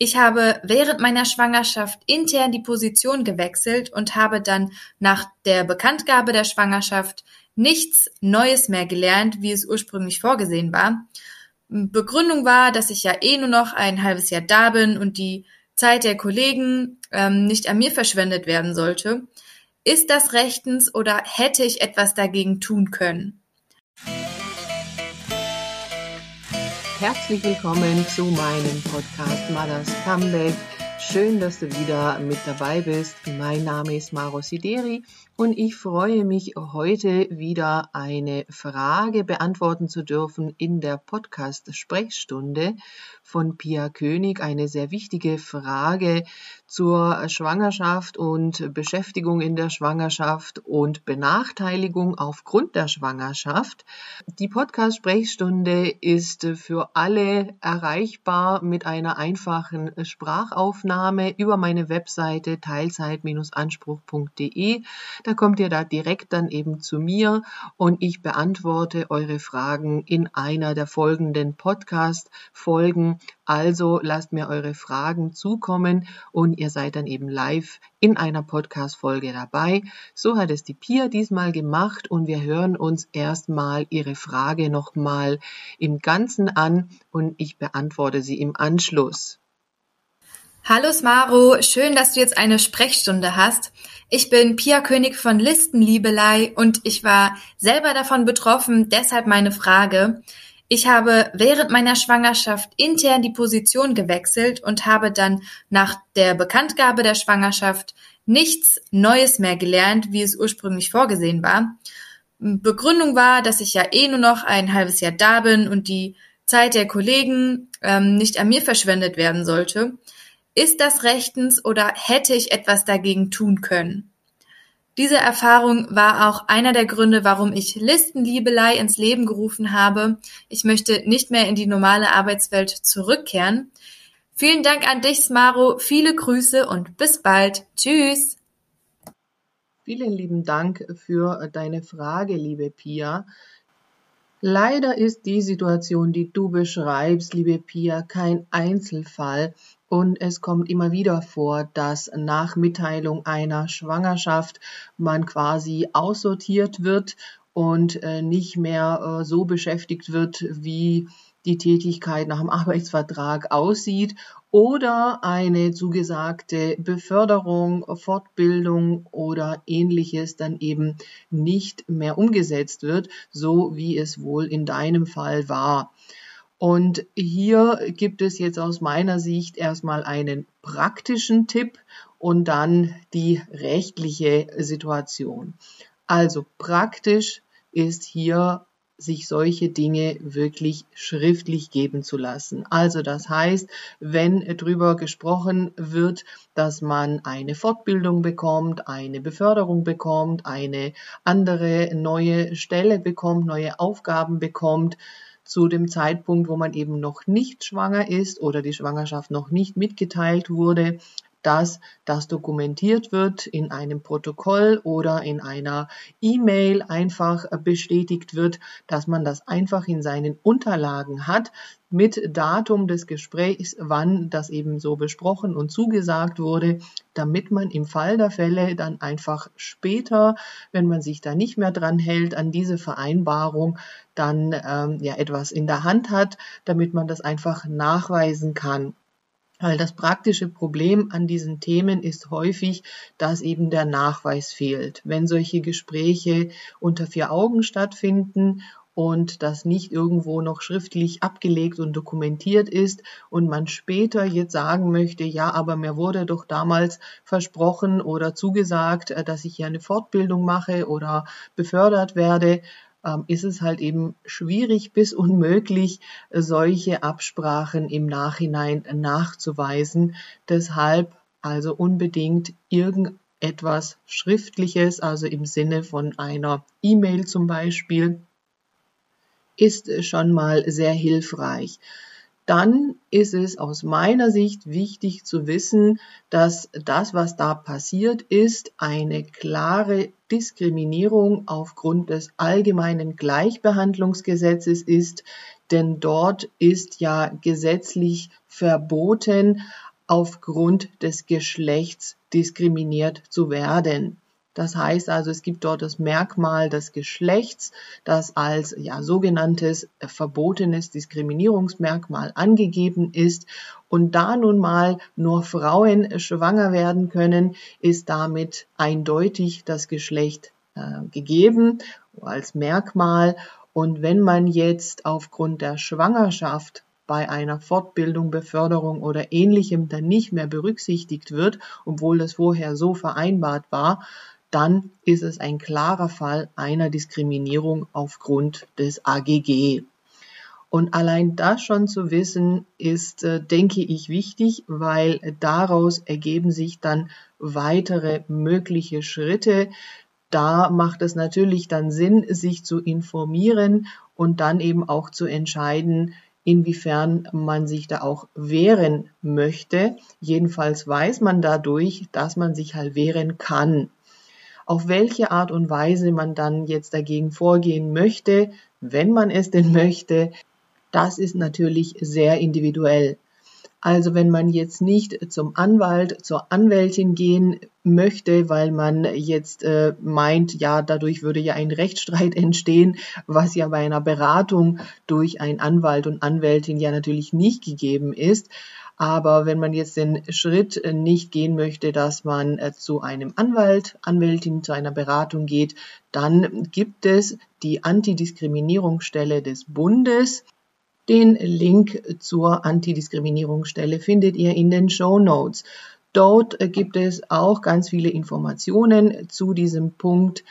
Ich habe während meiner Schwangerschaft intern die Position gewechselt und habe dann nach der Bekanntgabe der Schwangerschaft nichts Neues mehr gelernt, wie es ursprünglich vorgesehen war. Begründung war, dass ich ja eh nur noch ein halbes Jahr da bin und die Zeit der Kollegen ähm, nicht an mir verschwendet werden sollte. Ist das rechtens oder hätte ich etwas dagegen tun können? Herzlich willkommen zu meinem Podcast Mothers Comeback. Schön, dass du wieder mit dabei bist. Mein Name ist Maro Sideri und ich freue mich heute wieder eine Frage beantworten zu dürfen in der Podcast Sprechstunde von Pia König. Eine sehr wichtige Frage zur Schwangerschaft und Beschäftigung in der Schwangerschaft und Benachteiligung aufgrund der Schwangerschaft. Die Podcast Sprechstunde ist für alle erreichbar mit einer einfachen Sprachaufnahme über meine Webseite teilzeit-anspruch.de. Da kommt ihr da direkt dann eben zu mir und ich beantworte eure Fragen in einer der folgenden Podcast-Folgen. Also lasst mir eure Fragen zukommen und ihr seid dann eben live in einer Podcast-Folge dabei. So hat es die Pia diesmal gemacht und wir hören uns erstmal ihre Frage nochmal im Ganzen an und ich beantworte sie im Anschluss. Hallo Smaro, schön, dass du jetzt eine Sprechstunde hast. Ich bin Pia König von Listenliebelei und ich war selber davon betroffen, deshalb meine Frage. Ich habe während meiner Schwangerschaft intern die Position gewechselt und habe dann nach der Bekanntgabe der Schwangerschaft nichts Neues mehr gelernt, wie es ursprünglich vorgesehen war. Begründung war, dass ich ja eh nur noch ein halbes Jahr da bin und die Zeit der Kollegen ähm, nicht an mir verschwendet werden sollte. Ist das rechtens oder hätte ich etwas dagegen tun können? Diese Erfahrung war auch einer der Gründe, warum ich Listenliebelei ins Leben gerufen habe. Ich möchte nicht mehr in die normale Arbeitswelt zurückkehren. Vielen Dank an dich, Smaro. Viele Grüße und bis bald. Tschüss. Vielen lieben Dank für deine Frage, liebe Pia. Leider ist die Situation, die du beschreibst, liebe Pia, kein Einzelfall und es kommt immer wieder vor, dass nach Mitteilung einer Schwangerschaft man quasi aussortiert wird und äh, nicht mehr äh, so beschäftigt wird, wie die Tätigkeit nach dem Arbeitsvertrag aussieht oder eine zugesagte Beförderung, Fortbildung oder ähnliches dann eben nicht mehr umgesetzt wird, so wie es wohl in deinem Fall war. Und hier gibt es jetzt aus meiner Sicht erstmal einen praktischen Tipp und dann die rechtliche Situation. Also praktisch ist hier sich solche Dinge wirklich schriftlich geben zu lassen. Also das heißt, wenn drüber gesprochen wird, dass man eine Fortbildung bekommt, eine Beförderung bekommt, eine andere neue Stelle bekommt, neue Aufgaben bekommt, zu dem Zeitpunkt, wo man eben noch nicht schwanger ist oder die Schwangerschaft noch nicht mitgeteilt wurde, dass das dokumentiert wird in einem Protokoll oder in einer E-Mail einfach bestätigt wird, dass man das einfach in seinen Unterlagen hat mit Datum des Gesprächs, wann das eben so besprochen und zugesagt wurde, damit man im Fall der Fälle dann einfach später, wenn man sich da nicht mehr dran hält an diese Vereinbarung, dann ähm, ja etwas in der Hand hat, damit man das einfach nachweisen kann. Weil das praktische Problem an diesen Themen ist häufig, dass eben der Nachweis fehlt. Wenn solche Gespräche unter vier Augen stattfinden und das nicht irgendwo noch schriftlich abgelegt und dokumentiert ist und man später jetzt sagen möchte, ja, aber mir wurde doch damals versprochen oder zugesagt, äh, dass ich hier eine Fortbildung mache oder befördert werde, ist es halt eben schwierig bis unmöglich, solche Absprachen im Nachhinein nachzuweisen. Deshalb also unbedingt irgendetwas Schriftliches, also im Sinne von einer E-Mail zum Beispiel, ist schon mal sehr hilfreich dann ist es aus meiner Sicht wichtig zu wissen, dass das, was da passiert ist, eine klare Diskriminierung aufgrund des allgemeinen Gleichbehandlungsgesetzes ist, denn dort ist ja gesetzlich verboten, aufgrund des Geschlechts diskriminiert zu werden. Das heißt also, es gibt dort das Merkmal des Geschlechts, das als ja, sogenanntes verbotenes Diskriminierungsmerkmal angegeben ist. Und da nun mal nur Frauen schwanger werden können, ist damit eindeutig das Geschlecht äh, gegeben als Merkmal. Und wenn man jetzt aufgrund der Schwangerschaft bei einer Fortbildung, Beförderung oder ähnlichem dann nicht mehr berücksichtigt wird, obwohl das vorher so vereinbart war, dann ist es ein klarer Fall einer Diskriminierung aufgrund des AGG. Und allein das schon zu wissen, ist, äh, denke ich, wichtig, weil daraus ergeben sich dann weitere mögliche Schritte. Da macht es natürlich dann Sinn, sich zu informieren und dann eben auch zu entscheiden, inwiefern man sich da auch wehren möchte. Jedenfalls weiß man dadurch, dass man sich halt wehren kann. Auf welche Art und Weise man dann jetzt dagegen vorgehen möchte, wenn man es denn möchte, das ist natürlich sehr individuell. Also wenn man jetzt nicht zum Anwalt, zur Anwältin gehen möchte, weil man jetzt äh, meint, ja, dadurch würde ja ein Rechtsstreit entstehen, was ja bei einer Beratung durch einen Anwalt und Anwältin ja natürlich nicht gegeben ist, aber wenn man jetzt den Schritt äh, nicht gehen möchte, dass man äh, zu einem Anwalt, Anwältin, zu einer Beratung geht, dann gibt es die Antidiskriminierungsstelle des Bundes. Den Link zur Antidiskriminierungsstelle findet ihr in den Show Notes. Dort äh, gibt es auch ganz viele Informationen zu diesem Punkt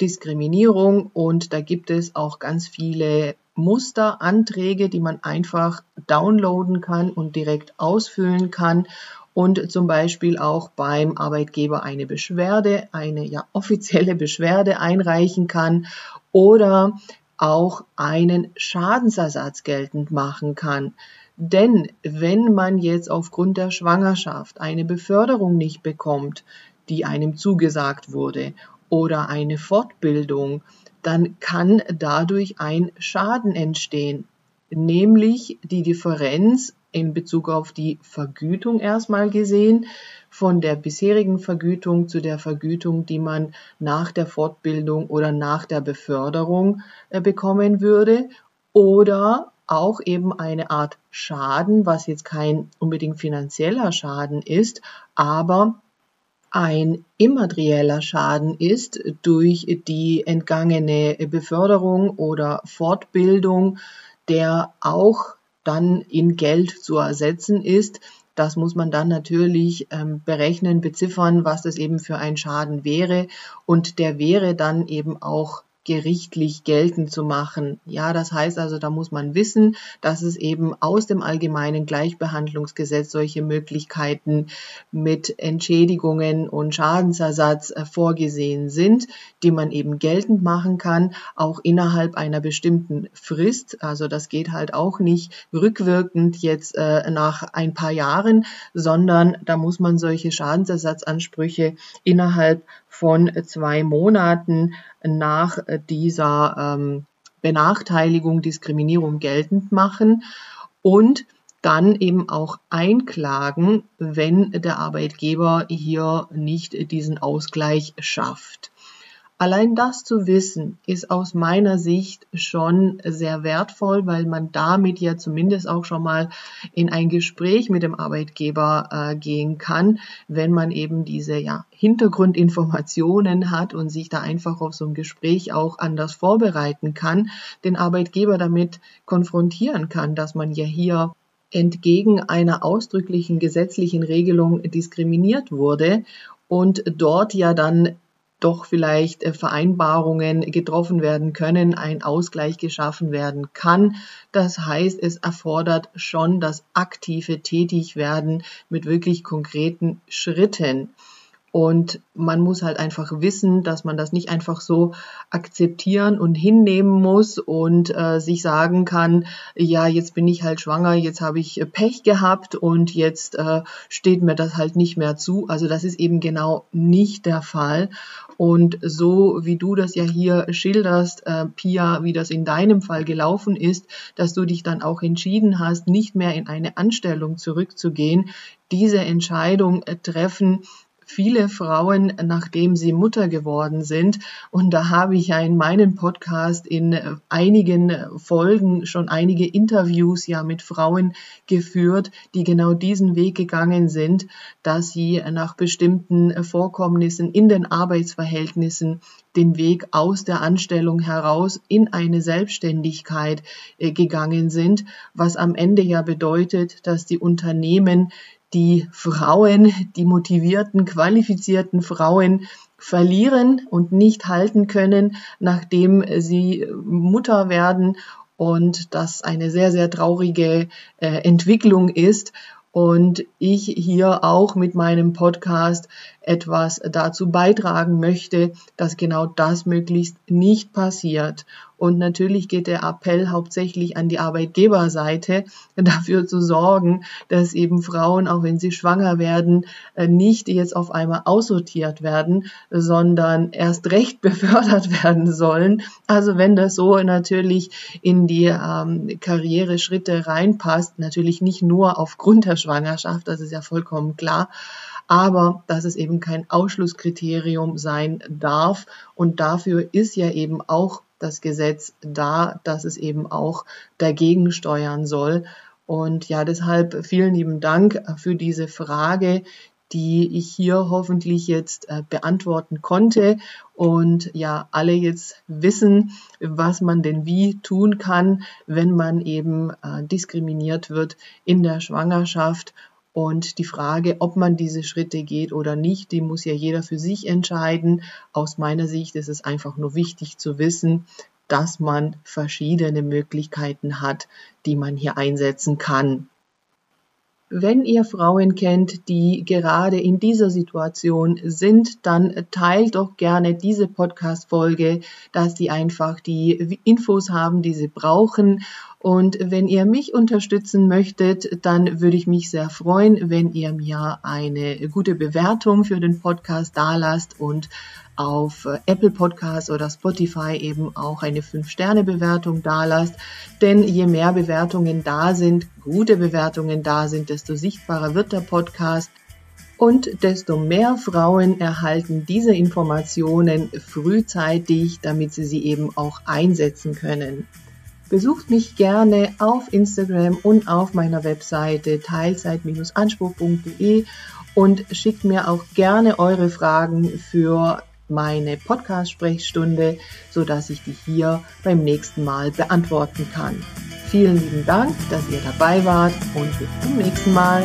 Diskriminierung und da gibt es auch ganz viele Musteranträge, die man einfach downloaden kann und direkt ausfüllen kann und zum Beispiel auch beim Arbeitgeber eine Beschwerde, eine ja offizielle Beschwerde einreichen kann oder auch einen Schadensersatz geltend machen kann. Denn wenn man jetzt aufgrund der Schwangerschaft eine Beförderung nicht bekommt, die einem zugesagt wurde, oder eine Fortbildung dann kann dadurch ein Schaden entstehen, nämlich die Differenz in Bezug auf die Vergütung erstmal gesehen, von der bisherigen Vergütung zu der Vergütung, die man nach der Fortbildung oder nach der Beförderung äh, bekommen würde, oder auch eben eine Art Schaden, was jetzt kein unbedingt finanzieller Schaden ist, aber ein immaterieller Schaden ist durch die entgangene Beförderung oder Fortbildung, der auch dann in Geld zu ersetzen ist. Das muss man dann natürlich ähm, berechnen, beziffern, was das eben für ein Schaden wäre. Und der wäre dann eben auch gerichtlich geltend zu machen. Ja, das heißt also, da muss man wissen, dass es eben aus dem allgemeinen Gleichbehandlungsgesetz solche Möglichkeiten mit Entschädigungen und Schadensersatz äh, vorgesehen sind, die man eben geltend machen kann, auch innerhalb einer bestimmten Frist. Also das geht halt auch nicht rückwirkend jetzt äh, nach ein paar Jahren, sondern da muss man solche Schadensersatzansprüche innerhalb von zwei Monaten nach dieser ähm, Benachteiligung, Diskriminierung geltend machen und dann eben auch einklagen, wenn der Arbeitgeber hier nicht diesen Ausgleich schafft. Allein das zu wissen, ist aus meiner Sicht schon sehr wertvoll, weil man damit ja zumindest auch schon mal in ein Gespräch mit dem Arbeitgeber äh, gehen kann, wenn man eben diese ja, Hintergrundinformationen hat und sich da einfach auf so ein Gespräch auch anders vorbereiten kann, den Arbeitgeber damit konfrontieren kann, dass man ja hier entgegen einer ausdrücklichen gesetzlichen Regelung diskriminiert wurde und dort ja dann doch vielleicht äh, Vereinbarungen getroffen werden können, ein Ausgleich geschaffen werden kann. Das heißt, es erfordert schon das aktive Tätigwerden mit wirklich konkreten Schritten. Und man muss halt einfach wissen, dass man das nicht einfach so akzeptieren und hinnehmen muss und äh, sich sagen kann, ja, jetzt bin ich halt schwanger, jetzt habe ich äh, Pech gehabt und jetzt äh, steht mir das halt nicht mehr zu. Also das ist eben genau nicht der Fall. Und so wie du das ja hier schilderst, äh, Pia, wie das in deinem Fall gelaufen ist, dass du dich dann auch entschieden hast, nicht mehr in eine Anstellung zurückzugehen, diese Entscheidung äh, treffen, viele Frauen, nachdem sie Mutter geworden sind. Und da habe ich ja in meinem Podcast in äh, einigen Folgen schon einige Interviews ja mit Frauen geführt, die genau diesen Weg gegangen sind, dass sie nach bestimmten Vorkommnissen in den Arbeitsverhältnissen den Weg aus der Anstellung heraus in eine Selbstständigkeit äh, gegangen sind, was am Ende ja bedeutet, dass die Unternehmen die Frauen, die motivierten, qualifizierten Frauen verlieren und nicht halten können, nachdem sie Mutter werden und das eine sehr, sehr traurige äh, Entwicklung ist. Und ich hier auch mit meinem Podcast etwas dazu beitragen möchte, dass genau das möglichst nicht passiert. Und natürlich geht der Appell hauptsächlich an die Arbeitgeberseite, dafür zu sorgen, dass eben Frauen, auch wenn sie schwanger werden, äh, nicht jetzt auf einmal aussortiert werden, sondern erst recht befördert werden sollen. Also wenn das so natürlich in die ähm, Karriereschritte reinpasst, natürlich nicht nur aufgrund der Schwangerschaft, das ist ja vollkommen klar, aber dass es eben kein Ausschlusskriterium sein darf. Und dafür ist ja eben auch das Gesetz da, dass es eben auch dagegen steuern soll. Und ja, deshalb vielen lieben Dank für diese Frage, die ich hier hoffentlich jetzt äh, beantworten konnte und ja, alle jetzt wissen, was man denn wie tun kann, wenn man eben äh, diskriminiert wird in der Schwangerschaft und die Frage, ob man diese Schritte geht oder nicht, die muss ja jeder für sich entscheiden. Aus meiner Sicht ist es einfach nur wichtig zu wissen, dass man verschiedene Möglichkeiten hat, die man hier einsetzen kann. Wenn ihr Frauen kennt, die gerade in dieser Situation sind, dann teilt doch gerne diese Podcast-Folge, dass sie einfach die Infos haben, die sie brauchen. Und wenn ihr mich unterstützen möchtet, dann würde ich mich sehr freuen, wenn ihr mir eine gute Bewertung für den Podcast dalasst und auf Apple Podcasts oder Spotify eben auch eine 5-Sterne-Bewertung dalasst. Denn je mehr Bewertungen da sind, gute Bewertungen da sind, desto sichtbarer wird der Podcast und desto mehr Frauen erhalten diese Informationen frühzeitig, damit sie sie eben auch einsetzen können. Besucht mich gerne auf Instagram und auf meiner Webseite teilzeit-anspruch.de und schickt mir auch gerne eure Fragen für meine Podcast-Sprechstunde, so dass ich die hier beim nächsten Mal beantworten kann. Vielen lieben Dank, dass ihr dabei wart und bis zum nächsten Mal.